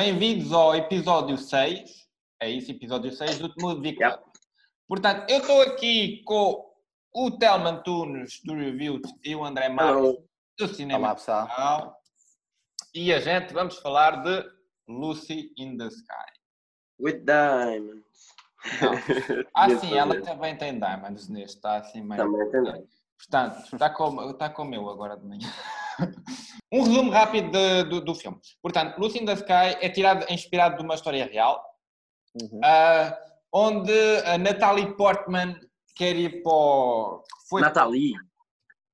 bem-vindos ao episódio 6. É isso, episódio 6 do Club. Yep. Portanto, eu estou aqui com o Telman Tunes do Review e o André Marques do Cinema Olá, pessoal. E a gente vamos falar de Lucy in the Sky. With diamonds. Não. Ah, sim, ela também tem diamonds neste, está assim meio. Também tem diamonds. Portanto, está como, está como eu agora de manhã. Um resumo rápido de- do, do filme. Portanto, Lucy in the Sky é tirado, é inspirado de uma história real, Uhum. ah, onde a Natalie Portman quer ir para o... Foi, Nathalie.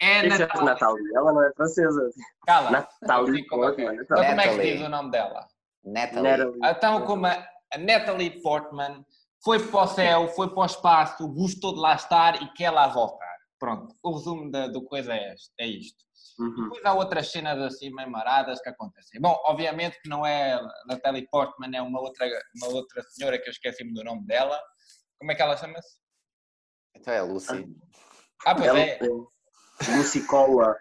é Natalie. Natalie? Ela não é francesa. Cala. Natalie é que é? Portman. Então, como é que Natalie. diz o nome dela? Natalie. Natalie. Então, como a, a Natalie Portman foi para o céu, foi para o espaço, gostou de lá estar e quer lá voltar. Pronto, o resumo da, do coisa é, este, é isto. Uhum. Depois há outras cenas assim meio maradas que acontecem. Bom, obviamente que não é a Natalie Portman, é uma outra, uma outra senhora que eu esqueci-me do nome dela. Como é que ela chama-se? Então é a Lucy. Ah, pois Ela é. é Lucy Cola.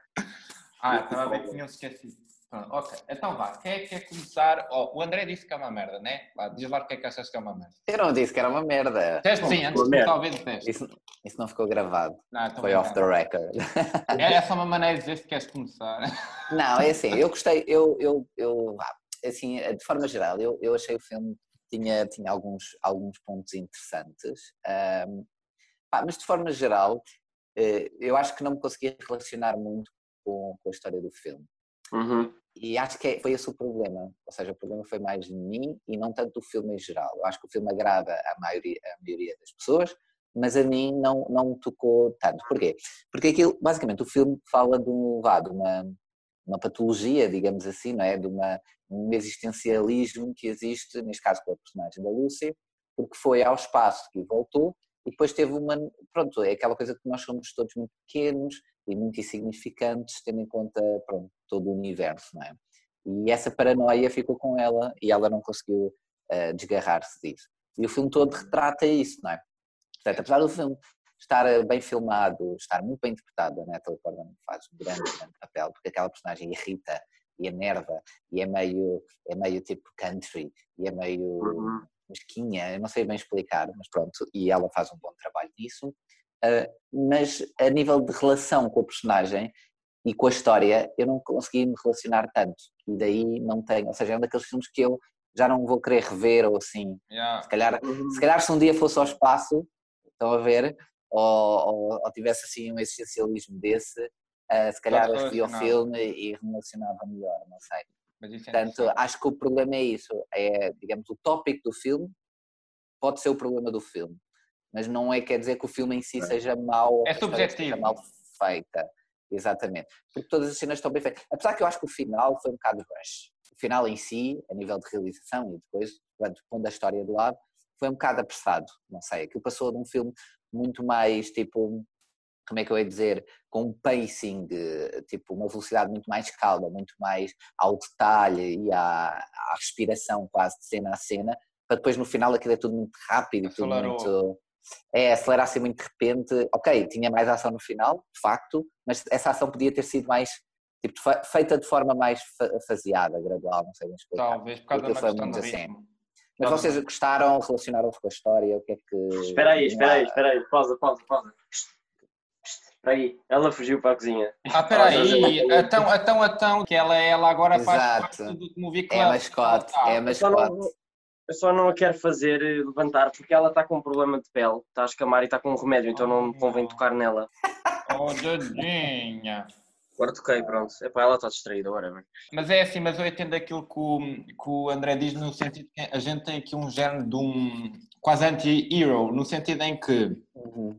Ah, estava a ver que tinham esquecido. Pronto, ok. Então vá, quem é que quer começar? Oh, o André disse que é uma merda, né? Vá, diz lá o que é que achas que é uma merda. Eu não disse que era uma merda. Teste sim, antes de talvez disseste. Isso, isso não ficou gravado. Não, então Foi off dar. the record. É só uma maneira de dizer se queres começar. Não, é assim, eu gostei, eu, eu, eu assim, de forma geral, eu, eu achei o filme tinha, tinha alguns, alguns pontos interessantes, ahm, pá, mas de forma geral, eh, eu acho que não me conseguia relacionar muito com, com a história do filme. Uhum. E acho que é- foi esse o problema. Ou seja, o problema foi mais de mim e não tanto do filme em geral. Eu acho que o filme agrada a maioria, maioria das pessoas, mas a mim não, não me tocou tanto. Porquê? Porque aquilo, basicamente, o filme fala de, um, vá, de uma, uma patologia, digamos assim, não é? De uma, um existencialismo que existe, neste caso com a personagem da Lucy, porque foi ao espaço que voltou e depois teve uma. Pronto, é aquela coisa que nós somos todos muito pequenos e muito insignificantes, tendo em conta pronto, todo o universo, não é? E essa paranoia ficou com ela e ela não conseguiu eh, desgarrar-se disso. E o filme todo retrata isso, não é? Portanto, apesar do filme estar eh, bem filmado, estar muito bem interpretado, a Natalie Portman faz um grande, grande papel, porque aquela personagem irrita e enerva e é meio, é meio tipo country e é meio Uhum. mesquinha, eu não sei bem explicar, mas pronto, e ela faz um bom trabalho nisso. Uh, mas a nível de relação com a personagem e com a história, eu não consegui me relacionar tanto, e daí não tenho, ou seja, é um daqueles filmes que eu já não vou querer rever ou assim, Yeah. se calhar, Uhum. se calhar se um dia fosse ao espaço, estão a ver, ou, ou- ou tivesse assim um existencialismo desse, uh, se calhar revia o filme e relacionava melhor, não sei. É Portanto, acho que o problema é isso, é, digamos, o tópico do filme pode ser o problema do filme, mas não é quer dizer que o filme em si seja mau ou É subjetivo. seja mal feita. Exatamente. Porque todas as cenas estão bem feitas. Apesar que eu acho que o final foi um bocado rush. O final em si, a nível de realização e depois, portanto, pondo a história de lado, foi um bocado apressado. Não sei, aquilo passou de um filme muito mais tipo, como é que eu ia dizer, com um pacing, tipo, uma velocidade muito mais calma, muito mais ao detalhe e à, à respiração quase de cena a cena, para depois no final aquilo é tudo muito rápido e tudo muito. É, acelerar assim muito de repente. Ok, tinha mais ação no final, de facto, mas essa ação podia ter sido mais. Tipo, fe- feita de forma mais fa- faseada, gradual, não sei bem explicar. Talvez por causa da foi questão muito do assim. ritmo. Mas Tá vocês gostaram, relacionaram-se com a história, o que é que. Espera aí, espera aí, espera aí. Pausa, pausa, pausa. Espera aí. Ela fugiu para a cozinha. Ah, peraí, então, então, então, que ela, ela agora faz Exato. parte do movie É club. a mascote, Ah, é a Eu só, não, mascote. Eu só não a quero fazer eh, levantar porque ela está com um problema de pele. Está a escamar e está com um remédio, então não me convém tocar nela. Oh, dadinha. Agora toquei, pronto. Epá, ela está distraída, whatever. Mas é assim, mas eu entendo aquilo que o, que o André diz no sentido que a gente tem aqui um género de um quase anti-hero, no sentido em que Uhum.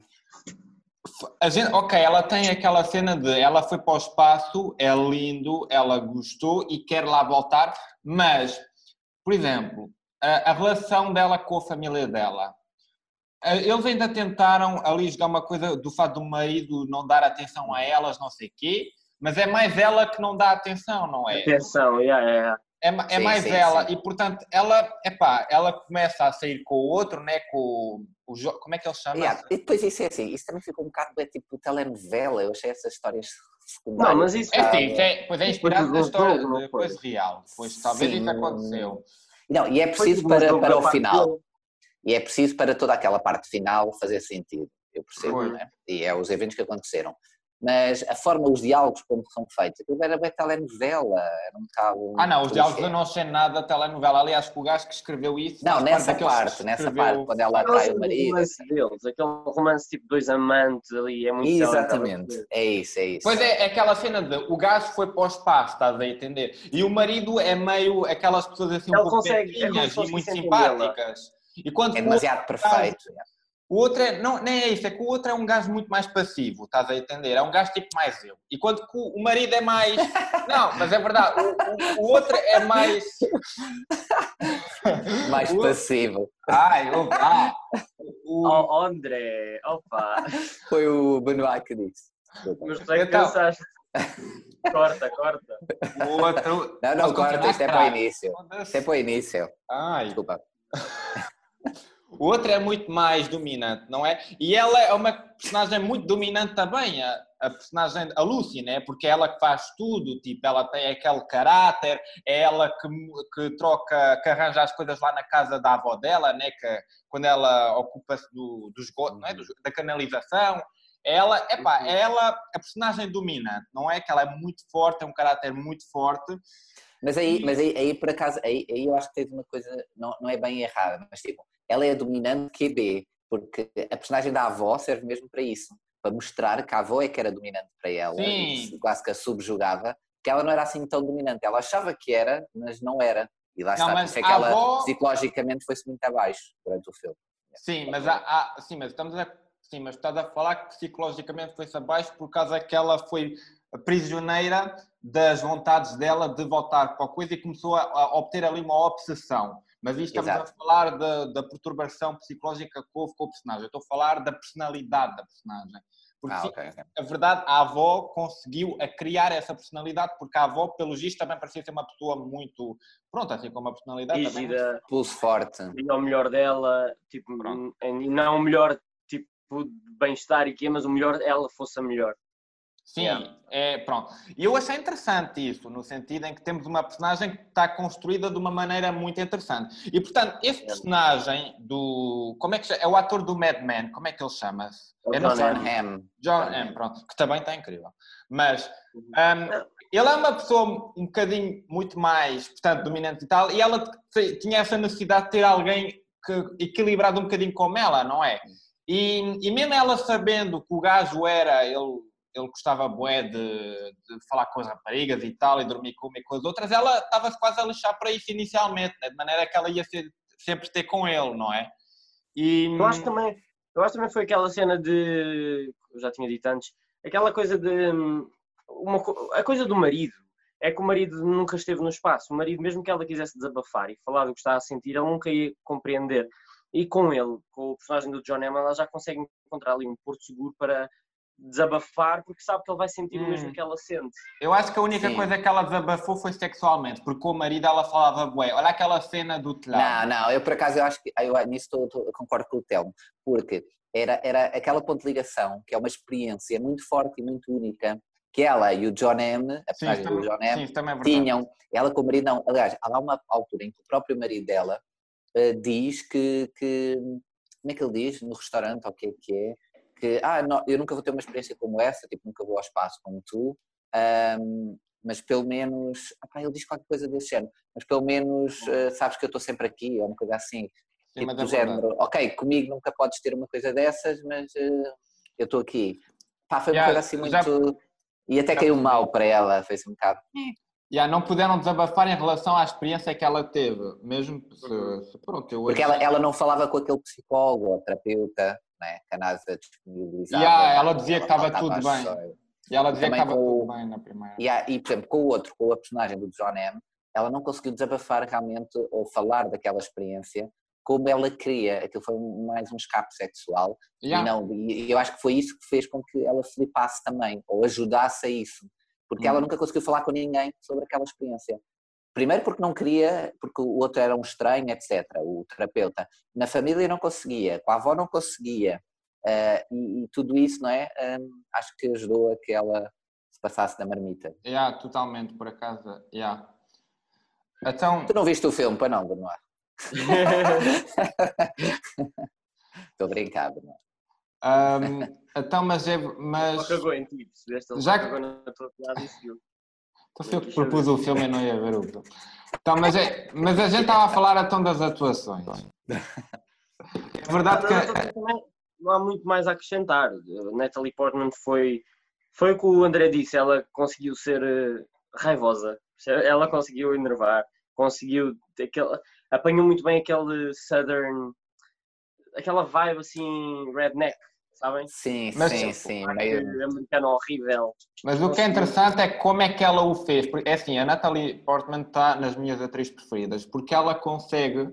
a gente, ok, ela tem aquela cena de ela foi para o espaço, é lindo, ela gostou e quer lá voltar, mas, por exemplo, a, a relação dela com a família dela. Eles ainda tentaram ali jogar uma coisa do fato do marido não dar atenção a elas, não sei quê, mas é mais ela que não dá atenção, não é? Atenção, yeah, yeah. É, é Sim, mais sim, ela, sim. e portanto, ela, epá, ela começa a sair com o outro, né? Com o, o como é que ele chama? Yeah, E depois isso é assim, isso também ficou um bocado é, tipo telenovela, eu achei essas histórias secundárias. Não, mas isso- É um sim, é, pois é inspirado na história jogo, não de foi? coisa real, pois talvez Sim. isso aconteceu. Não, e é preciso para, para o final. E é preciso para toda aquela parte final fazer sentido. Eu percebo, né? E é os eventos que aconteceram mas a forma, os diálogos como são feitos, aquilo era bem telenovela, era um bocado... Ah não, os diálogos eu não achei nada telenovela, aliás o gajo que escreveu isso... Não, nessa parte, nessa parte, quando ela atrai o marido... romance deles, aquele romance tipo dois amantes ali, é muito... Exatamente, é isso, é isso. Pois é, é aquela cena de, o gajo foi para o espaço, estás a entender? E o marido é meio aquelas pessoas assim um pouco consegue, é e muito simpáticas. E quando é demasiado perfeito. Caso, o outro é, não, nem é isso, é que o outro é um gajo muito mais passivo, estás a entender? É um gajo tipo mais eu. E quando o marido é mais. Não, mas é verdade, o, o, o outro é mais. mais o... passivo. Ai, opa. O... Oh, André, opa. Foi o Benoit que disse. Mas tu é que então... pensaste. Corta, corta. O outro. Não, não, corta, isto é para o início. Isto é para o início. Ai. Desculpa. O outro é muito mais dominante, não é? E ela é uma personagem muito dominante também, a, a personagem, a Lucy, né? Porque é ela que faz tudo, tipo, ela tem aquele caráter, é ela que, que troca, que arranja as coisas lá na casa da avó dela, né? Que quando ela ocupa-se do, do esgoto, não é? Do, da canalização, ela, epá, é ela a personagem dominante, não é? Que ela é muito forte, tem um caráter muito forte. Mas aí, mas aí, aí por acaso, aí, aí eu acho que teve uma coisa, não, não é bem errada, mas tipo, ela é a dominante QB, porque a personagem da avó serve mesmo para isso, para mostrar que a avó é que era dominante para ela, e quase que a subjugava, que ela não era assim tão dominante. Ela achava que era, mas não era. E lá está, mas é que ela avó... psicologicamente foi-se muito abaixo durante o filme. Sim, mas, há, há, sim, mas estamos a, sim, mas estás a falar que psicologicamente foi-se abaixo por causa que ela foi prisioneira das vontades dela de voltar para a coisa e começou a, a obter ali uma obsessão. Mas isto estamos Exato. a falar da, da, perturbação psicológica que houve com o personagem. Eu estou a falar da personalidade da personagem. Porque ah, okay, okay. a verdade, a avó conseguiu a criar essa personalidade, porque a avó, pelo visto, também parecia ser uma pessoa muito, pronto, assim como a personalidade. Rígida, também. pulso forte. E ao melhor dela, tipo, e não o melhor tipo de bem-estar e que mas o melhor ela fosse a melhor. Sim, é, pronto. E eu achei interessante isso, no sentido em que temos uma personagem que está construída de uma maneira muito interessante. E, portanto, esse personagem do... Como é que É o ator do Mad Men, como é que ele chama-se? É John Hamm. John Hamm, pronto, que também está incrível. Mas um, ele é uma pessoa um bocadinho muito mais, portanto, dominante e tal, e ela tinha essa necessidade de ter alguém que, equilibrado um bocadinho como ela, não é? E, e mesmo ela sabendo que o gajo era, ele ele gostava bué de, de, falar com as raparigas e tal, e dormir com uma e com as outras, ela estava-se quase a lixar para isso inicialmente, né? de maneira que ela ia ser, sempre ter com ele, não é? E... Eu acho também, eu acho também foi aquela cena de, eu já tinha dito antes, aquela coisa de, uma, a coisa do marido, é que o marido nunca esteve no espaço, o marido mesmo que ela quisesse desabafar e falar do que está a sentir, ele nunca ia compreender. E com ele, com o personagem do John Emma, ela já consegue encontrar ali um porto seguro para desabafar porque sabe que ele vai sentir hum. o mesmo hum. que ela sente. Eu acho que a única Sim. coisa que ela desabafou foi sexualmente, porque com o marido ela falava bué. Olha aquela cena do telhado. Não, não, eu por acaso eu acho que eu, nisso tô, tô, concordo com o Telmo, porque era, era aquela ponto de ligação que é uma experiência muito forte e muito única que ela e o John M, a personagem do John M, sim, é tinham, ela com o marido não, aliás, há uma altura em que o próprio marido dela uh, diz que, que, como é que ele diz, no restaurante, o que é que é, que ah, não, eu nunca vou ter uma experiência como essa, tipo, nunca vou ao espaço como tu, um, mas pelo menos, ah, ele diz qualquer coisa desse género, mas pelo menos uh, sabes que eu estou sempre aqui, ou uma coisa assim, Sim, tipo do é género, ok, comigo nunca podes ter uma coisa dessas, mas uh, eu estou aqui. Pá, foi uma coisa assim muito... Já... E até caiu mal para ela, foi assim um bocado... Yeah, não puderam desabafar em relação à experiência que ela teve, mesmo se, se pronto, eu Porque ela, ela não falava com aquele psicólogo ou terapeuta, né? que a NASA disponibilizava. Yeah, ela dizia que estava tudo bem. E ela dizia que estava tudo bem na primeira. Yeah, e, por exemplo, com o outro, com a personagem do John M., ela não conseguiu desabafar realmente ou falar daquela experiência como ela queria. Aquilo foi mais um escape sexual. Yeah. E, não, e eu acho que foi isso que fez com que ela flipasse também, ou ajudasse a isso. Porque ela nunca conseguiu falar com ninguém sobre aquela experiência. Primeiro porque não queria, porque o outro era um estranho, etc., o terapeuta. Na família não conseguia, com a avó não conseguia. Uh, e, e, tudo isso, não é? Um, acho que ajudou a que ela se passasse da marmita. Yeah, totalmente, por acaso. Yeah. Então, Tu não viste o filme, para não, Benoit? Estou a brincar, Benoit. ahm, então mas, é, mas Só cagou em ti, percebeste? Ele Já que- então foi eu que propus o filme e não ia ver o filme. Então, mas, é, mas a gente estava a falar então das atuações. É verdade que. não há muito mais a acrescentar. Natalie Portman foi, foi o que o André disse, ela conseguiu ser eh, raivosa, ela conseguiu enervar, conseguiu aquele, apanhou muito bem aquele southern, aquela vibe assim redneck, sabem? Sim, Mas- sim, sim. Meio... americano horrível. Mas o que é interessante é como é que ela o fez. Porque, É assim, a Natalie Portman está nas minhas atrizes preferidas, porque ela consegue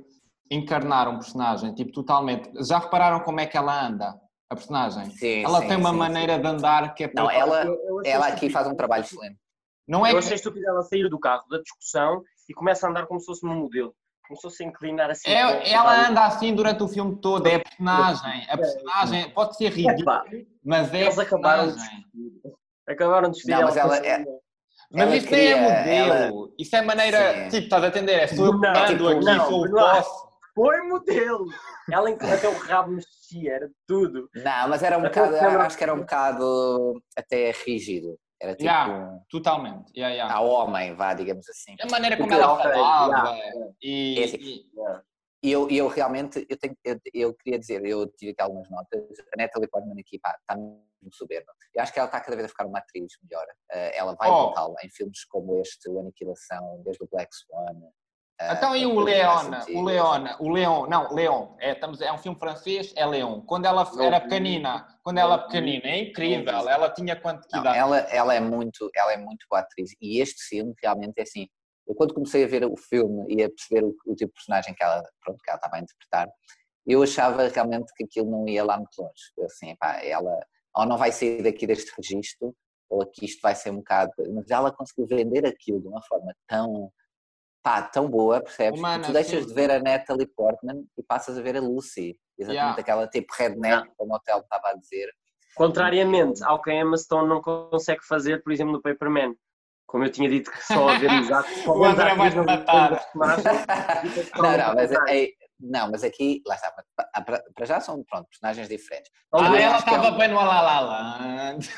encarnar um personagem, tipo, totalmente. Já repararam como é que ela anda, a personagem? Sim, Ela sim, tem uma sim, maneira de andar que é... Não, ela, Eu- eu achei ela aqui faz um trabalho excelente. Não é Eu que... achei estúpido ela sair do carro da discussão e começa a andar como se fosse um modelo. Começou-se a inclinar assim. É- ela anda assim durante o filme todo, é a personagem. A personagem pode ser Epá, ridículo, mas é Eles acabaram de despedir. Acabaram de despedir Não, mas ela é- Mas Ela isto nem é queria- modelo. Isso é maneira, Sim. tipo, estás a entender? É sou eu que Não, mando tipo, aqui, não, sou o. Foi modelo! Ela até o rabo mexia, era tudo. Não, mas era um bocado, acho que era um bocado até rígido. Era tipo Yeah. um, Totalmente. Yeah, yeah. a homem, vá, digamos assim. A maneira como Porque- ela falava yeah, e, É assim. e- E eu, eu realmente, eu, tenho, eu, eu queria dizer, eu tive aqui algumas notas, a Natalie Portman aqui, pá, está muito soberba. Eu acho que ela está cada vez a ficar uma atriz melhor. Eh, ela vai Oh. em filmes como este, o Aniquilação, desde o Black Swan. Eh, Então, e o coisas mais Leona? O. Leona, o Leon, não, Leon, é, estamos, é um filme francês, é Leon. Quando ela era pequenina, quando ela pequenina, é incrível. Ela tinha quanto que idade? ela, ela, é muito, ela é muito boa atriz. E este filme realmente é assim. Eu quando comecei a ver o filme e a perceber o, o tipo de personagem que ela, pronto, que ela estava a interpretar, eu achava realmente que aquilo não ia lá muito longe. Eu assim, pá, ela ou não vai sair daqui deste registro, ou aqui isto vai ser um bocado. Mas ela conseguiu vender aquilo de uma forma tão, pá, tão boa, percebes? Humana, que tu deixas sim. de ver a Natalie Portman e passas a ver a Lucy. Exatamente Yeah. aquela tipo redneck, como o Hotel estava a dizer. Contrariamente ao que a Emma Stone não consegue fazer, por exemplo, no Paperman. Como eu tinha dito que só a ver exato. só O André vai-te matar. não, não, mas, totalmente é- não, mas aqui, lá está, pa- para, já são pronto, personagens diferentes. Ah, ela é estava bem no La La Land.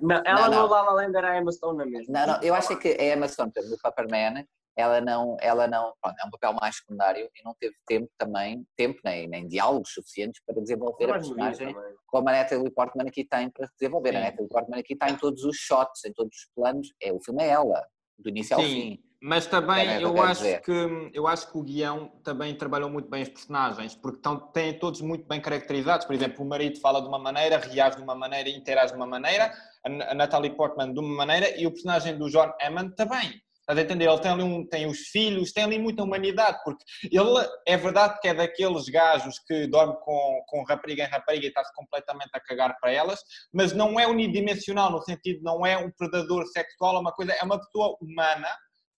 Não, ela Não, não. no La La Land era a Emma Stone na mesma. Não, não, eu acho é que a Emma Stone, no Paperman, ela não, ela não, pronto, é um papel mais secundário e não teve tempo também, tempo nem, nem diálogos suficientes para desenvolver a personagem como a Natalie Portman aqui tem para desenvolver. A Sim. Natalie Portman aqui está em todos os shots, em todos os planos, é, o filme é ela, do início ao Sim. fim. Mas também que eu acho, dizer? que, eu acho que o guião também trabalhou muito bem os personagens, porque estão, têm todos muito bem caracterizados. Por exemplo, o marido fala de uma maneira, reage de uma maneira, interage de uma maneira, a a Natalie Portman de uma maneira e o personagem do John Hammond também. Estás a entender? Ele tem ali um, tem os filhos, tem ali muita humanidade, porque ele é verdade que é daqueles gajos que dorme com, com rapariga em rapariga e está-se completamente a cagar para elas, mas não é unidimensional, no sentido não é um predador sexual, é uma coisa, é uma pessoa humana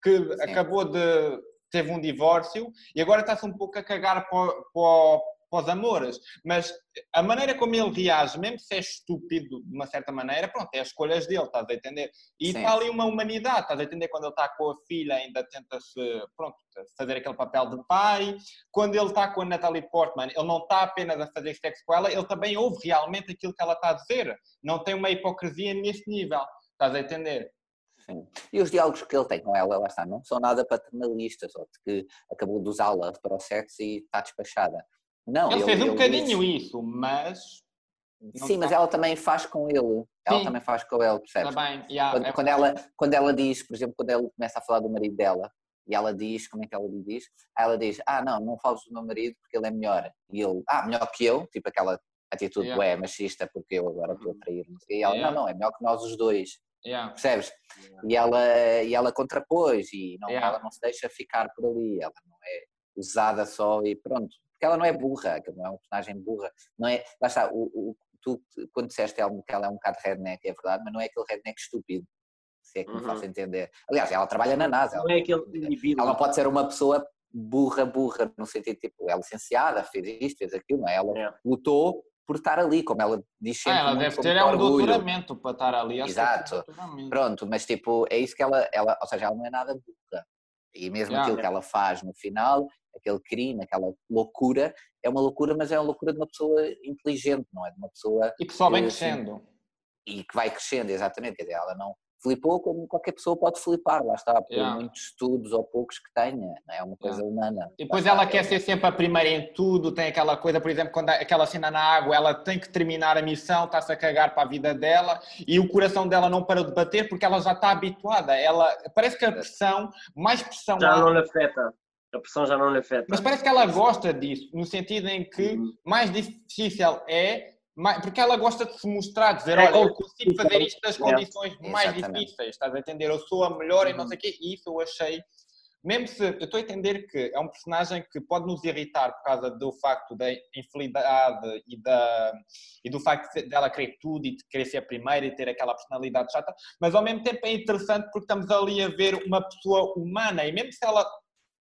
que Sim. acabou de teve um divórcio e agora está-se um pouco a cagar para, para, o- para os amores. Mas a maneira como ele reage, mesmo se é estúpido de uma certa maneira, pronto, é as escolhas dele, estás a entender? E Sim. está ali uma humanidade, estás a entender? Quando ele está com a filha, ainda tenta-se, pronto, fazer aquele papel de pai. Quando ele está com a Natalie Portman, ele não está apenas a fazer sexo com ela, ele também ouve realmente aquilo que ela está a dizer. Não tem uma hipocrisia nesse nível, estás a entender? Sim. E os diálogos que ele tem com ela, lá está, não são nada paternalistas, ou de que acabou de usá-la para o sexo e está despachada. Não, Ele fez um ele bocadinho isso, mas Sim, mas ela também faz com ele. Ela Sim. também faz com ele, percebes? também, yeah, Quando, é quando ela, quando ela diz, por exemplo, quando ele começa a falar do marido dela, e ela diz, como é que ela lhe diz? Ela diz, ah, não, não fales do meu marido porque ele é melhor. E ele, ah, melhor que eu? Tipo aquela atitude, Yeah. ué, machista, porque eu agora estou a trair. não sei. E ela, Yeah. não, não, é melhor que nós os dois. yeah. Percebes? E ela, e ela contrapôs e não, Yeah. ela não se deixa ficar por ali, ela não é usada só e pronto. Porque ela não é burra, que não é uma personagem burra. Não é, lá está, o, o- tu quando disseste que ela é um bocado redneck, é verdade, mas não é aquele redneck estúpido, se é que me Uhum. faço entender. Aliás, ela trabalha na NASA, Não ela, é aquele indivíduo. ela não pode ser uma pessoa burra, burra, no sentido tipo, é licenciada, fez isto, fez aquilo, não é? Ela É. lutou por estar ali, como ela diz sempre Ah, ela deve ter é um orgulho. doutoramento para estar ali. é um Exato. Pronto, mas tipo, é isso que ela, ela, ou seja, ela não é nada burra. E mesmo yeah, aquilo que ela faz no final, aquele crime, aquela loucura, é uma loucura, mas é uma loucura de uma pessoa inteligente, não é? De uma pessoa. E que só vem crescendo. E que vai crescendo, exatamente. Quer dizer, ela não flipou como qualquer pessoa pode flipar, lá está, por yeah. muitos estudos ou poucos que tenha, é uma coisa yeah. humana. E depois ela quer ser sempre a primeira em tudo, tem aquela coisa, por exemplo, quando aquela cena na água, ela tem que terminar a missão, está-se a cagar para a vida dela e o coração dela não para de bater porque ela já está habituada, ela, parece que a pressão, mais pressão... Já não lhe afeta. A pressão já não lhe afeta. Mas parece que ela gosta disso, no sentido em que uhum. mais difícil é porque ela gosta de se mostrar, dizer, é, olha, eu consigo fazer isto nas condições é, mais difíceis, estás a entender? Eu sou a melhor uhum. e não uhum. sei o quê, e isso eu achei, mesmo se, eu estou a entender que é um personagem que pode nos irritar por causa do facto da infidelidade e, da, e do facto dela querer tudo e de querer ser a primeira e ter aquela personalidade chata, mas ao mesmo tempo é interessante porque estamos ali a ver uma pessoa humana e mesmo se ela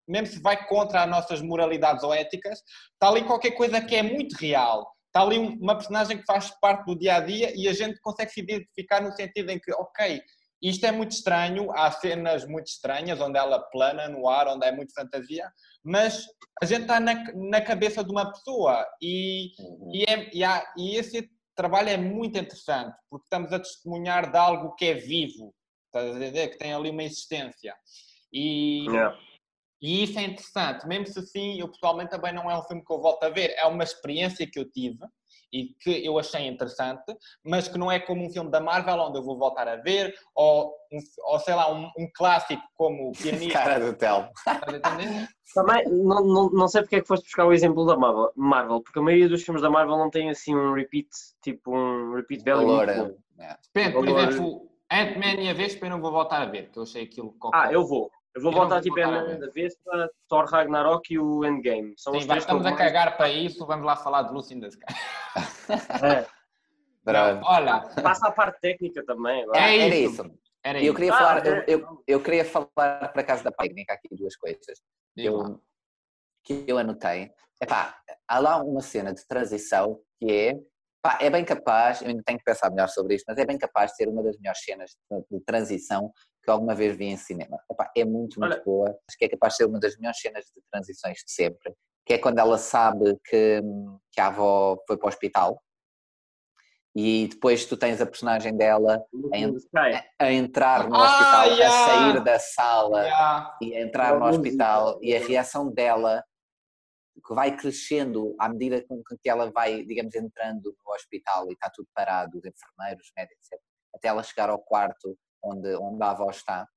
mesmo se vai contra as nossas moralidades ou éticas, está ali qualquer coisa que é muito real está ali uma personagem que faz parte do dia a dia e a gente consegue se identificar no sentido em que, ok, isto é muito estranho, há cenas muito estranhas onde ela plana no ar, onde é muito fantasia, mas a gente está na, na cabeça de uma pessoa e, uhum. e, é, e, há, e esse trabalho é muito interessante porque estamos a testemunhar de algo que é vivo, estás a dizer? Que tem ali uma existência. E, yeah. E isso é interessante, mesmo se sim, eu pessoalmente também não é um filme que eu volto a ver, é uma experiência que eu tive e que eu achei interessante, mas que não é como um filme da Marvel onde eu vou voltar a ver, ou, um, ou sei lá, um, um clássico como o Pianista. Cara do Tel. Também, não, não, não sei porque é que foste buscar o exemplo da Marvel, Marvel, porque a maioria dos filmes da Marvel não tem assim um repeat, tipo um repeat value. Valor, é. Depende, por exemplo, Ant-Man e a Vespa eu não vou voltar a ver, porque eu achei aquilo... Qualquer... Ah, eu vou. Eu vou eu voltar tipo a da Vespa, Thor Ragnarok e o Endgame. São Sim, os três estamos a cagar para isso, vamos lá falar de Lucy in the Sky. É. Não, olha, passa a parte técnica também. Agora. É era isso. Era eu, queria ah, falar, é. eu, eu, eu, queria falar para casa da técnica aqui duas coisas que eu, que eu anotei. Epá, há lá uma cena de transição que é Pá, é bem capaz, eu ainda tenho que pensar melhor sobre isto, mas é bem capaz de ser uma das melhores cenas de, de transição que alguma vez vi em cinema. Epá, é muito, muito Olha. boa. Acho que é capaz de ser uma das melhores cenas de transições de sempre. Que é quando ela sabe que, que a avó foi para o hospital e depois tu tens a personagem dela a, a entrar no hospital, ah, yeah. a sair da sala yeah. e a entrar no hospital e a reação dela que vai crescendo à medida com que ela vai, digamos, entrando no hospital e está tudo parado, os enfermeiros, médicos, etc., até ela chegar ao quarto onde, onde a avó está.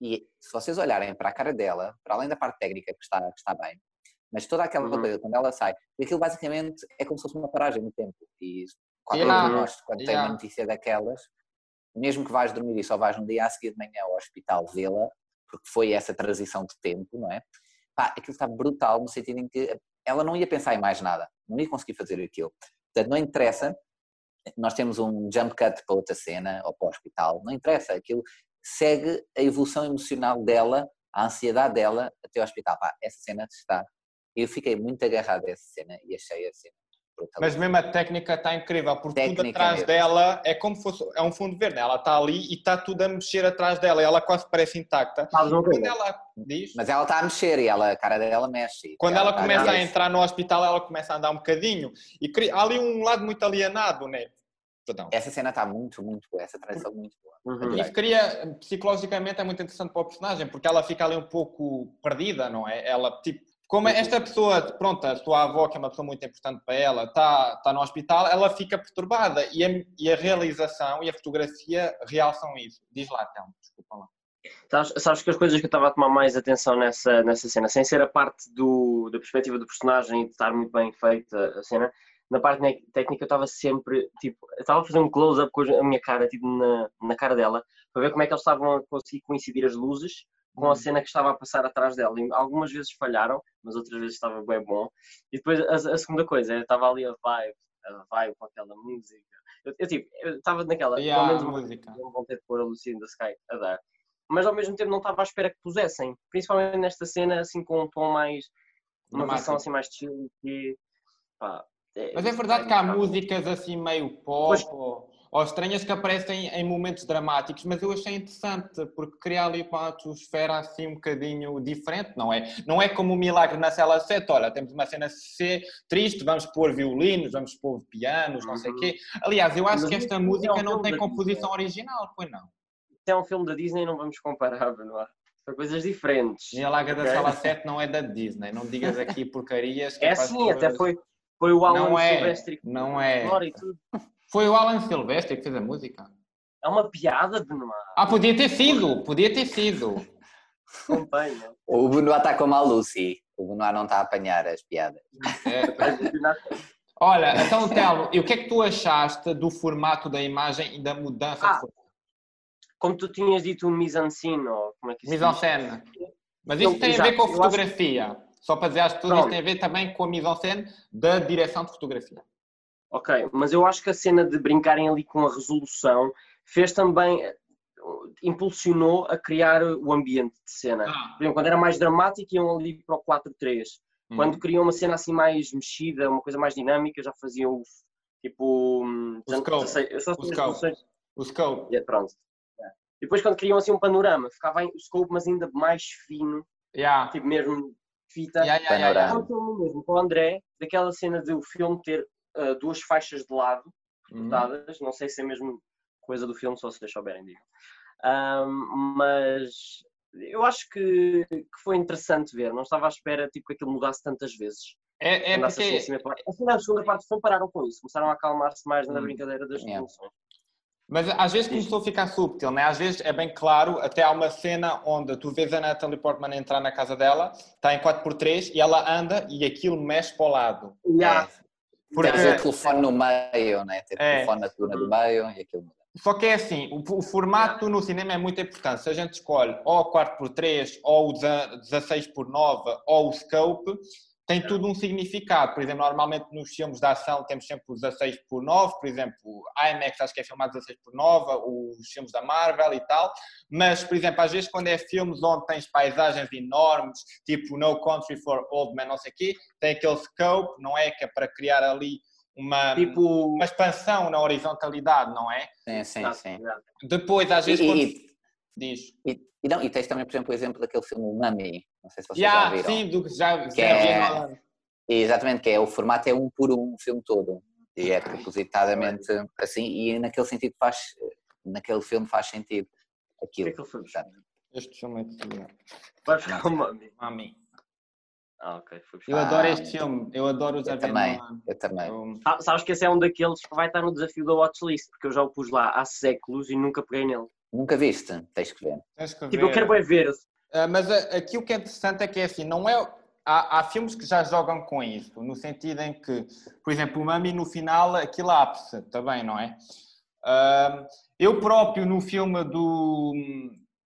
E se vocês olharem para a cara dela, para além da parte técnica que está, que está bem, mas toda aquela uhum. coisa, quando ela sai, aquilo basicamente é como se fosse uma paragem no tempo. E qualquer yeah. um de nós, quando yeah. tem uma notícia daquelas, mesmo que vais dormir e só vais um dia a seguir de manhã ao hospital vê-la, porque foi essa transição de tempo, não é? pá, aquilo está brutal no sentido em que ela não ia pensar em mais nada, não ia conseguir fazer aquilo. Portanto, não interessa, nós temos um jump cut para outra cena ou para o hospital, não interessa, aquilo segue a evolução emocional dela, a ansiedade dela até o hospital. Pá, essa cena está. Eu fiquei muito agarrado a essa cena e achei a cena mas mesmo a técnica está incrível, porque técnica tudo atrás mesmo. dela é como se fosse é um fundo verde. Ela está ali e está tudo a mexer atrás dela. Ela quase parece intacta. Quando ela diz, mas ela está a mexer e ela, a cara dela mexe. Quando ela, ela tá começa a, a entrar no hospital, ela começa a andar um bocadinho. E há ali um lado muito alienado, né? Perdão. Essa cena está muito, muito boa. Essa transição muito boa. Uhum. Isso cria, psicologicamente, é muito interessante para o personagem, porque ela fica ali um pouco perdida, não é? Ela, tipo, como esta pessoa, pronto, a sua avó, que é uma pessoa muito importante para ela, está, está no hospital, ela fica perturbada e a, e a realização e a fotografia realçam isso. Diz lá, então, desculpa lá. Sabes, sabes, que as coisas que eu estava a tomar mais atenção nessa, nessa cena, sem ser a parte do, da perspectiva do personagem e de estar muito bem feita a cena, na parte técnica eu estava sempre, tipo, estava a fazer um close-up com a minha cara, tipo, na, na cara dela, para ver como é que eles estavam a conseguir coincidir as luzes com a uhum. cena que estava a passar atrás dela. E algumas vezes falharam, mas outras vezes estava bem bom. E depois a, a segunda coisa, eu estava ali a vibe, a vibe com aquela música. Eu, eu tipo, eu estava naquela, yeah, pelo menos música. Não vão ter de pôr a in the Sky a dar. Mas ao mesmo tempo não estava à espera que pusessem, principalmente nesta cena, assim com um tom mais. uma versão assim mais chill que. Pá, é, mas é verdade que há músicas assim meio pop. Pois, ou estranhas que aparecem em momentos dramáticos, mas eu achei interessante porque cria ali uma atmosfera assim um bocadinho diferente, não é? Não é como o milagre na cela 7, olha, temos uma cena C triste, vamos pôr violinos, vamos pôr pianos, não sei o quê. Uhum. Aliás, eu acho que esta música é não tem composição original, pois não? é um filme da Disney não vamos comparar, não é? São coisas diferentes. Milagre okay? da Sala 7 não é da Disney, não digas aqui porcarias. é sim, até foi, foi o Alan não é. Não é. Foi o Alan Silvestre que fez a música. É uma piada, Benoit. Ah, podia ter sido, podia ter sido. o Benoit está como a Lucy. O Benoit não está a apanhar as piadas. É. Olha, então, Telmo, e o que é que tu achaste do formato da imagem e da mudança ah, de formato? Como tu tinhas dito, um mise-en-scène, ou como é que Mise-en-scène. Mas isso tem a ver com a fotografia. Só para dizer às pessoas, isso tem a ver também com a mise-en-scène da direção de fotografia. Ok, mas eu acho que a cena de brincarem ali com a resolução fez também, impulsionou a criar o ambiente de cena. Ah. Por exemplo, quando era mais dramático iam ali para o 4-3. Hum. Quando queriam uma cena assim mais mexida, uma coisa mais dinâmica, já faziam tipo... O scope. o scope. O scope. Yeah, pronto. Yeah. E depois quando queriam assim um panorama, ficava o scope mas ainda mais fino. Yeah. Tipo mesmo fita. Yeah, yeah, yeah, yeah. mesmo com o André, daquela cena de o filme ter uh, duas faixas de lado, cortadas, uhum. não sei se é mesmo coisa do filme, só se vocês souberem, digam. Um, mas eu acho que, que, foi interessante ver, não estava à espera tipo, que aquilo mudasse tantas vezes. É, é porque... Assim, assim, na segunda parte do pararam com isso, começaram a acalmar-se mais na hum. brincadeira das yeah. Mas às vezes começou a ficar subtil, né? às vezes é bem claro, até há uma cena onde tu vês a Natalie Portman entrar na casa dela, está em 4x3 e ela anda e aquilo mexe para o lado. Yeah. Porque... Tens o telefone no meio, né? Ter é. telefone na coluna do meio e aquilo Só que é assim, o, o, formato no cinema é muito importante. Se a gente escolhe ou o 4x3, ou o 16x9, ou o scope, tem tudo um significado. Por exemplo, normalmente nos filmes de ação temos sempre o 16 por 9, por exemplo, IMAX acho que é filmado 16 por 9, os filmes da Marvel e tal, mas, por exemplo, às vezes quando é filmes onde tens paisagens enormes, tipo No Country for Old Men, não sei o quê, tem aquele scope, não é? Que é para criar ali uma, tipo... uma expansão na horizontalidade, não é? Sim, sim, sim. Depois, às vezes, e, quando... e, Diz. E, e, não, e tens também, por exemplo, o exemplo daquele filme Mummy, não sei se vocês yeah, já viram. Sim, do que já, que é, Exatamente, que é o formato é um por um, o filme todo. E é propositadamente assim, e naquele sentido faz, naquele filme faz sentido aquilo. O que é que filme Este filme é de Vai buscar o Mummy. Mummy. Ah, ok. Eu adoro este filme, eu adoro os eu também, eu também. Eu... Ah, sabes que esse é um daqueles que vai estar no desafio da watchlist, porque eu já o pus lá há séculos e nunca peguei nele. Nunca viste? Tens que ver. Tens que tipo, ver. eu quero bem ver. Uh, mas uh, aqui o que é interessante é que é assim, não é... Há, há, filmes que já jogam com isso, no sentido em que, por exemplo, o Mami no final, aquilo abre-se também, não é? Uh, eu próprio, no filme do,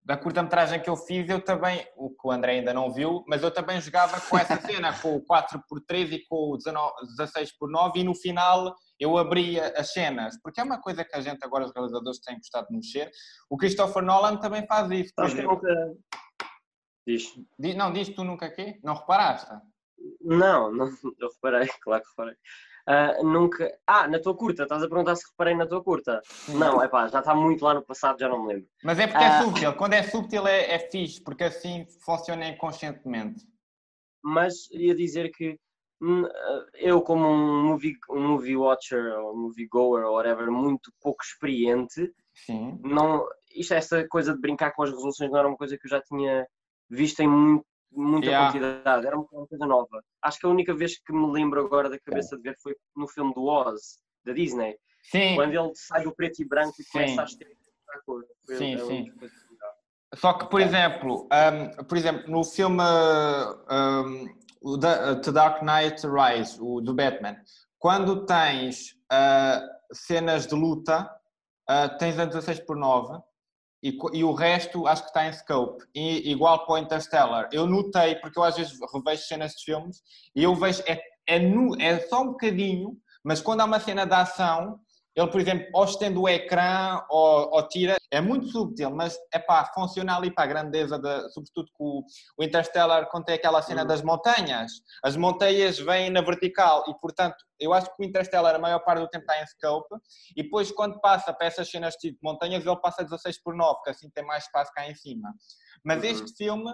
da curta-metragem que eu fiz, eu também, o que o André ainda não viu, mas eu também jogava com essa cena, com o 4x3 e com o 16x9, e no final eu abria as cenas, porque é uma coisa que a gente agora, os realizadores, têm gostado de mexer. O Christopher Nolan também faz isso. Acho que nunca. Diz. Não, diz tu nunca aqui? Não reparaste? Não, não, eu reparei, claro que reparei. Uh, nunca. Ah, na tua curta, estás a perguntar se reparei na tua curta? Não, é pá, já está muito lá no passado, já não me lembro. Mas é porque uh... é súbtil, quando é súbtil é, é fixe, porque assim funciona inconscientemente. Mas ia dizer que eu, como um movie, um movie watcher ou movie goer ou whatever, muito pouco experiente, Sim. não, isto, essa coisa de brincar com as resoluções não era uma coisa que eu já tinha visto em muito muita yeah. quantidade, era uma coisa nova. Acho que a única vez que me lembro agora da cabeça de ver foi no filme do Oz, da Disney. Sim. Quando ele sai do preto e branco e começa a a cor. Foi sim, sim. Só que, por exemplo, um, por exemplo, no filme um, The, Dark Knight Rise, o do Batman, quando tens uh, cenas de luta, uh, tens a 16 por 9 e, e, o resto acho que está em scope. E, igual para o Interstellar. Eu notei, porque eu às vezes revejo cenas de filmes e eu vejo, é, é, nu, é só um bocadinho, mas quando há uma cena de ação, ele, por exemplo, ou estende o ecrã ou, ou tira, é muito subtil, mas é pá, funciona ali para a grandeza, de, sobretudo com o Interstellar, quando tem aquela cena uhum. das montanhas. As montanhas vêm na vertical e, portanto, eu acho que o Interstellar a maior parte do tempo está em scope e depois, quando passa para essas cenas de montanhas, ele passa 16 por 9, que assim tem mais espaço cá em cima. Mas uhum. este filme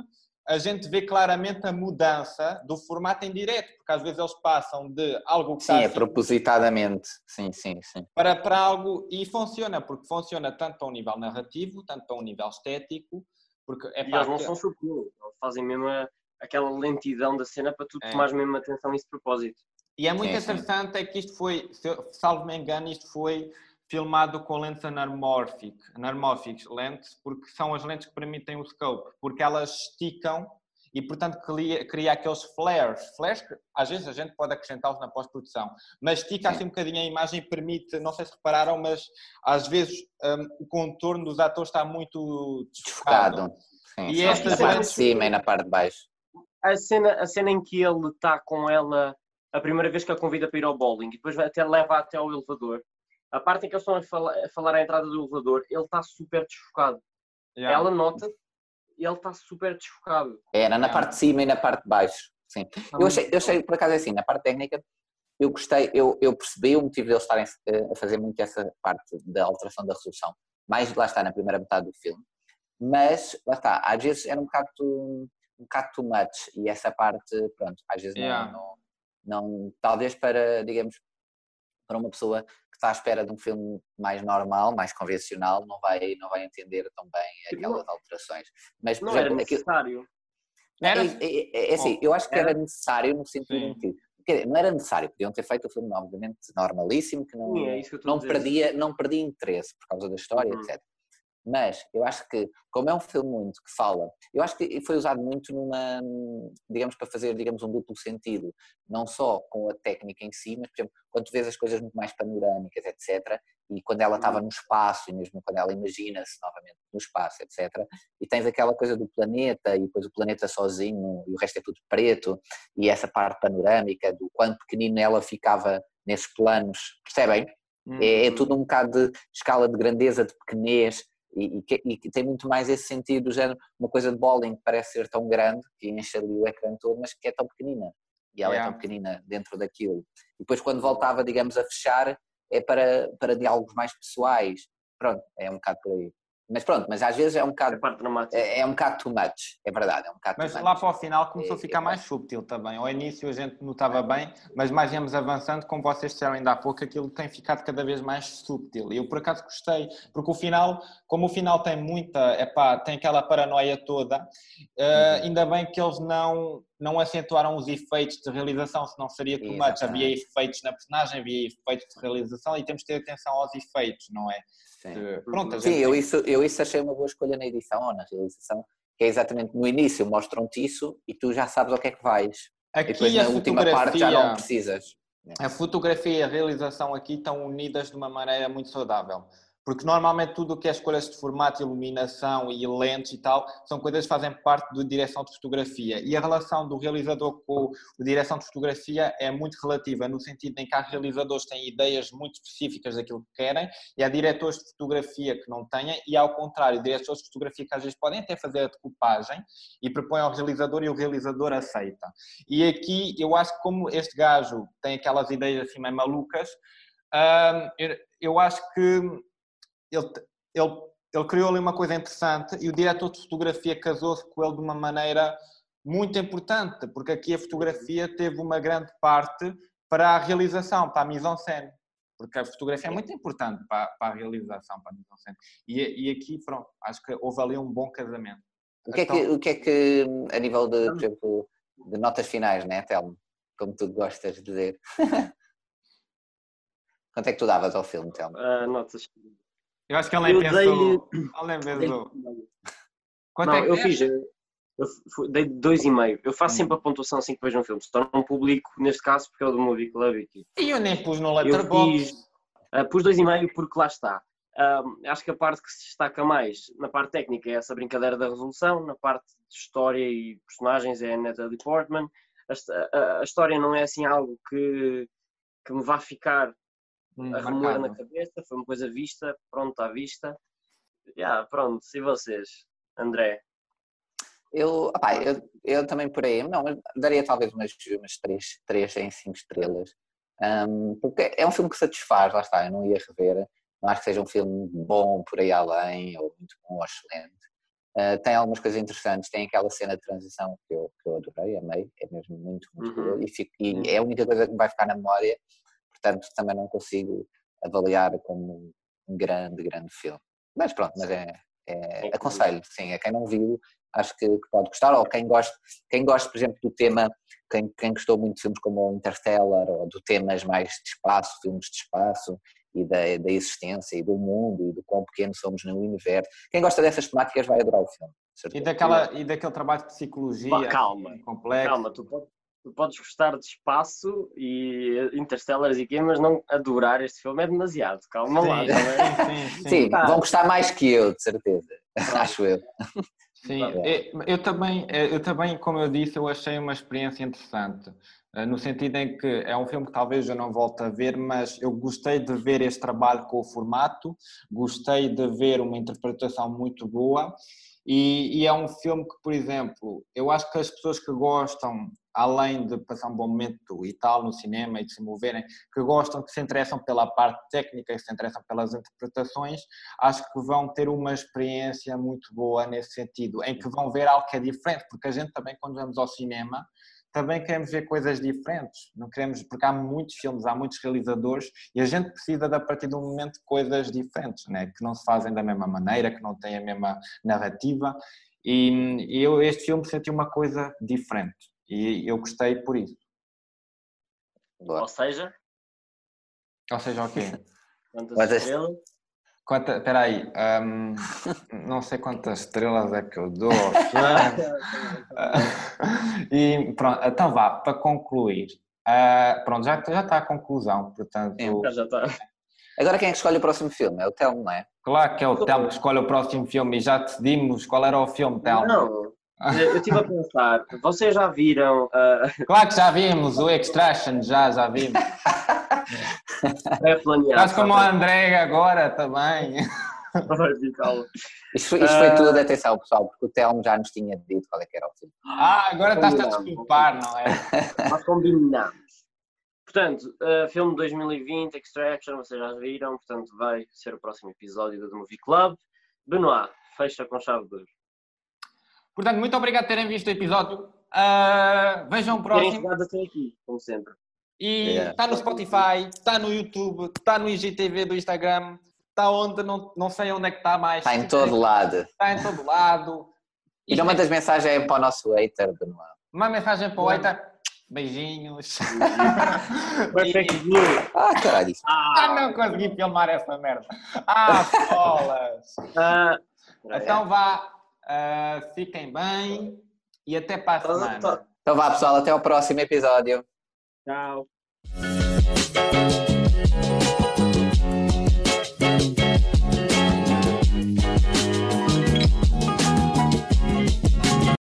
a gente vê claramente a mudança do formato em direto, porque às vezes eles passam de algo que sim, está. Sim, é propositadamente, sim, sim, sim. Para, para algo, e funciona, porque funciona tanto para um nível narrativo, tanto para um nível estético, porque é e eles não são sutis, eles fazem mesmo a, aquela lentidão da cena para tu é. tomares mesmo atenção nesse propósito. E é muito sim, interessante sim. é que isto foi, se eu, salvo me engano, isto foi filmado com lentes anamórfic, anamórficas lentes, porque são as lentes que permitem o scope, porque elas esticam e, portanto, cria, cria aqueles flares. Flares que às vezes a gente pode acrescentá-los na pós-produção, mas estica Sim. assim um bocadinho a imagem e permite, não sei se repararam, mas às vezes um, o contorno dos atores está muito desfocado. Sim, e esta na parte de cima e na parte de baixo. A cena, a cena em que ele está com ela a primeira vez que a convida para ir ao bowling e depois até leva até ao elevador a parte em que eles estão a falar, a falar à entrada do elevador, ele está super desfocado. Yeah. Ela nota e ele está super desfocado. Era na parte de cima e na parte de baixo. Sim. Eu achei, eu achei, por acaso, assim, na parte técnica, eu gostei, eu, eu percebi o motivo deles estarem eh, a fazer muito essa parte da alteração da resolução. Mais lá está na primeira metade do filme. Mas, lá está, às vezes era um bocado, um bocado too much e essa parte, pronto, às vezes yeah. não, não, não, talvez para, digamos, para uma pessoa está à espera de um filme mais normal, mais convencional, não vai, não vai entender tão bem aquelas alterações. Mas, não exemplo, era necessário. Era... É, é, é, é assim, eu acho que era, era necessário no sentido em que não era necessário, podiam ter feito o filme obviamente normalíssimo, que não, Sim, é que não, perdia, não perdia interesse por causa da história, uhum. etc. Mas eu acho que, como é um filme muito que fala, eu acho que foi usado muito numa, digamos, para fazer, digamos, um duplo sentido, não só com a técnica em si, mas, por exemplo, quando tu vês as coisas muito mais panorâmicas, etc., e quando ela estava uhum. no espaço, e mesmo quando ela imagina-se novamente no espaço, etc., e tens aquela coisa do planeta, e depois o planeta sozinho, e o resto é tudo preto, e essa parte panorâmica do quanto pequenino ela ficava nesses planos, percebem? É, é, uhum. tudo um bocado de escala de grandeza, de pequenez, e, e, e, tem muito mais esse sentido, do género, uma coisa de bowling que parece ser tão grande, que enche ali o ecrã todo, mas que é tão pequenina. E ela yeah. é tão pequenina dentro daquilo. E depois, quando voltava, digamos, a fechar, é para, para diálogos mais pessoais. Pronto, é um bocado por aí. Mas pronto, mas às vezes é um bocado. É, é, um bocado too much, é verdade, é um bocado Mas lá para o final começou é, a ficar é mais subtil também. Ao início a gente notava bem, mas mais íamos avançando, como vocês disseram ainda há pouco, aquilo tem ficado cada vez mais subtil. E eu por acaso gostei, porque o final, como o final tem muita, epá, tem aquela paranoia toda, uh, ainda bem que eles não, não acentuaram os efeitos de realização, senão seria too much. Havia efeitos na personagem, havia efeitos de realização e temos que ter atenção aos efeitos, não é? Sim, pronto, Sim eu, isso, eu isso achei uma boa escolha na edição ou na realização, que é exatamente no início mostram-te isso e tu já sabes ao que é que vais. Aqui e depois na última parte já não precisas. A fotografia e a realização aqui estão unidas de uma maneira muito saudável. Porque normalmente tudo o que é escolhas de formato, iluminação e lentes e tal, são coisas que fazem parte da direção de fotografia. E a relação do realizador com a direção de fotografia é muito relativa, no sentido em que há realizadores que têm ideias muito específicas daquilo que querem e há diretores de fotografia que não têm, e ao contrário, diretores de fotografia que às vezes podem até fazer a decupagem e propõem ao realizador e o realizador aceita. E aqui eu acho que como este gajo tem aquelas ideias assim meio malucas, hum, eu acho que ele, ele, ele criou ali uma coisa interessante e o diretor de fotografia casou-se com ele de uma maneira muito importante, porque aqui a fotografia teve uma grande parte para a realização, para a mise-en-scène, porque a fotografia é muito importante para, para a realização, para a mise-en-scène. E, e aqui, pronto, acho que houve ali um bom casamento. O que, é que, o que é que, a nível de, por exemplo, de notas finais, né, Telmo? Como tu gostas de dizer. Quanto é que tu davas ao filme, Telmo? Uh, notas eu acho que ela nem pensou. Ela nem pensou. Quanto não, é que eu é? fiz. Eu dei dois e meio. Eu faço hum. sempre a pontuação assim que vejo um filme. Só não publico, neste caso, porque é o do Movie Club. Aqui. E eu nem pus no Letterboxd. Uh, pus dois e meio porque lá está. Acho que a parte que se destaca mais na parte técnica é essa brincadeira da resolução, na parte de história e personagens é a Natalie Portman. A, a, a história não é assim algo que, que me vá ficar hum, a remoer na cabeça, foi uma coisa vista, pronto, à vista. Yeah, pronto, e vocês, André? Eu, opá, eu, eu também por aí, não, daria talvez umas, umas 3, 3 em 5 estrelas. Um, porque é um filme que satisfaz, lá está, eu não ia rever, não acho que seja um filme bom por aí além, ou muito bom ou excelente. Uh, tem algumas coisas interessantes, tem aquela cena de transição que eu, que eu adorei, amei, é mesmo muito, muito uhum. boa, e, fico, e é a única coisa que me vai ficar na memória, portanto também não consigo avaliar como um grande, grande filme. Mas pronto, mas é, é, aconselho, sim, a quem não viu, acho que, que, pode gostar, ou quem gosta, quem gosta, por exemplo, do tema, quem, quem gostou muito de filmes como o Interstellar, ou de temas mais de espaço, filmes de espaço, e da, da existência e do mundo e do quão pequeno somos no universo. Quem gosta dessas temáticas vai adorar o filme. E, daquela, e daquele trabalho de psicologia Bah, calma, assim, complexo. Calma, tu, podes, tu podes gostar de espaço e Interstellars e quê, mas não adorar este filme é demasiado. Calma sim, lá. Sim, sim, sim. Tá. vão gostar mais que eu, de certeza. Acho eu. Sim, eu, eu, também, eu também, como eu disse, eu achei uma experiência interessante. Eh, no sentido em que é um filme que talvez eu não volte a ver, mas eu gostei de ver este trabalho com o formato, gostei de ver uma interpretação muito boa e, e, é um filme que, por exemplo, eu acho que as pessoas que gostam, além de passar um bom momento e tal no cinema e de se moverem, que gostam, que se interessam pela parte técnica, que se interessam pelas interpretações, acho que vão ter uma experiência muito boa nesse sentido, em que vão ver algo que é diferente, porque a gente também, quando vamos ao cinema, também queremos ver coisas diferentes, não queremos, porque há muitos filmes, há muitos realizadores e a gente precisa de, a partir de um momento coisas diferentes, né? que não se fazem da mesma maneira, que não têm a mesma narrativa e, e eu este filme senti uma coisa diferente e eu gostei por isso. Ou seja? Ou seja o quê? Quantas estrelas? Quanta, peraí, um, não sei quantas estrelas é que eu dou. e pronto, então vá, para concluir. Uh, pronto, já, já está a conclusão, portanto. É, já está. Agora quem é que escolhe o próximo filme? É o Telmo, não é? Claro que é o Telmo que escolhe o próximo filme e já decidimos qual era o filme, Telmo. Não, eu estive a pensar, vocês já viram. Uh... Claro que já vimos, o Extraction, já, já vimos. É planeado. Estás como o André agora também. Isto, isto foi uh... tudo, atenção pessoal, porque o Telmo já nos tinha dito qual é que era o filme. Ah, agora estás a desculpar, não é? Nós combinamos. Portanto, uh, filme 2020, Extraction, vocês já viram, portanto vai ser o próximo episódio do The Movie Club. Benoit, fecha com chave de ouro. Portanto, muito obrigado por terem visto o episódio. Uh, vejam o próximo. Terem até aqui, como sempre. E está yeah. no Spotify, está no YouTube, está no IGTV do Instagram, está onde, não, não sei onde é que está mais. Está em todo lado. Está em todo lado. E não mandas mensagem para o nosso hater, Benoit. Uma mensagem para o hater. Beijinhos. e... Ah, caralho. Ah, não consegui filmar essa merda. Ah, bolas. Ah, então vá, uh, fiquem bem e até para a semana. Então vá, pessoal, até o próximo episódio. Tchau.